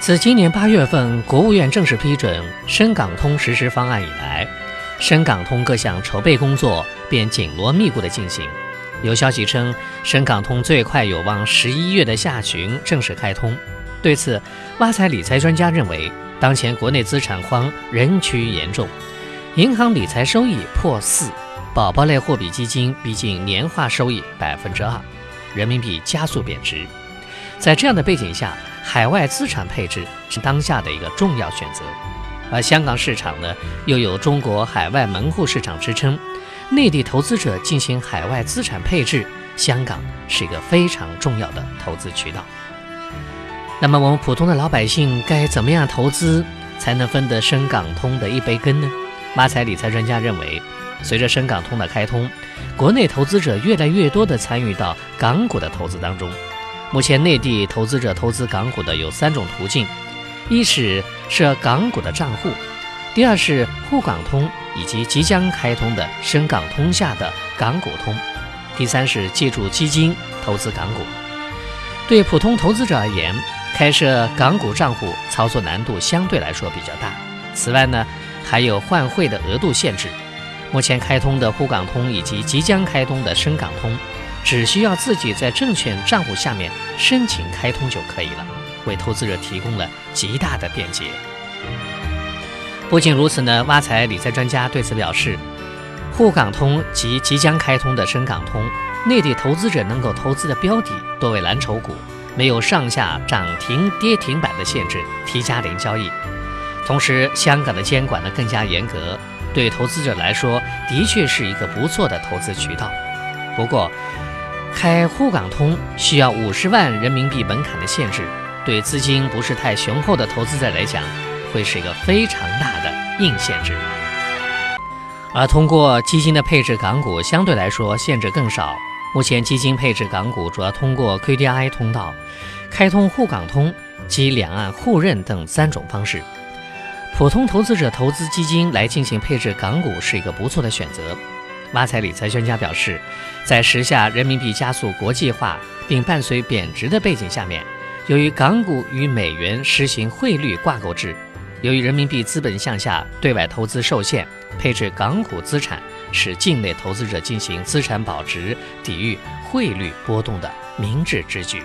自今年八月份国务院正式批准深港通实施方案以来，深港通各项筹备工作便紧锣密鼓地进行。有消息称，深港通最快有望十一月的下旬正式开通。对此，挖财理财专家认为，当前国内资产荒仍趋严重，银行理财收益破四，宝宝类货币基金逼近年化收益百分之二，人民币加速贬值。在这样的背景下，海外资产配置是当下的一个重要选择。而香港市场呢，又有中国海外门户市场支撑，内地投资者进行海外资产配置，香港是一个非常重要的投资渠道。那么，我们普通的老百姓该怎么样投资才能分得深港通的一杯羹呢？马财理财专家认为，随着深港通的开通，国内投资者越来越多地参与到港股的投资当中。目前，内地投资者投资港股的有三种途径：一是设港股的账户；第二是沪港通以及即将开通的深港通下的港股通；第三是借助基金投资港股。对普通投资者而言，开设港股账户操作难度相对来说比较大。此外呢，还有换汇的额度限制。目前开通的沪港通以及即将开通的深港通。只需要自己在证券账户下面申请开通就可以了，为投资者提供了极大的便捷。不仅如此呢，挖财理财专家对此表示，沪港通及即将开通的深港通，内地投资者能够投资的标的多为蓝筹股，没有上下涨停跌停板的限制，T 加零交易。同时，香港的监管呢更加严格，对投资者来说的确是一个不错的投资渠道。不过，开沪港通需要五十万人民币门槛的限制，对资金不是太雄厚的投资者来讲，会是一个非常大的硬限制。而通过基金的配置港股，相对来说限制更少。目前基金配置港股主要通过 QDII 通道、开通沪港通及两岸互认等三种方式。普通投资者投资基金来进行配置港股是一个不错的选择。挖财理财专家表示，在时下人民币加速国际化并伴随贬值的背景下面，由于港股与美元实行汇率挂钩制，由于人民币资本向下，对外投资受限，配置港股资产是境内投资者进行资产保值、抵御汇率波动的明智之举。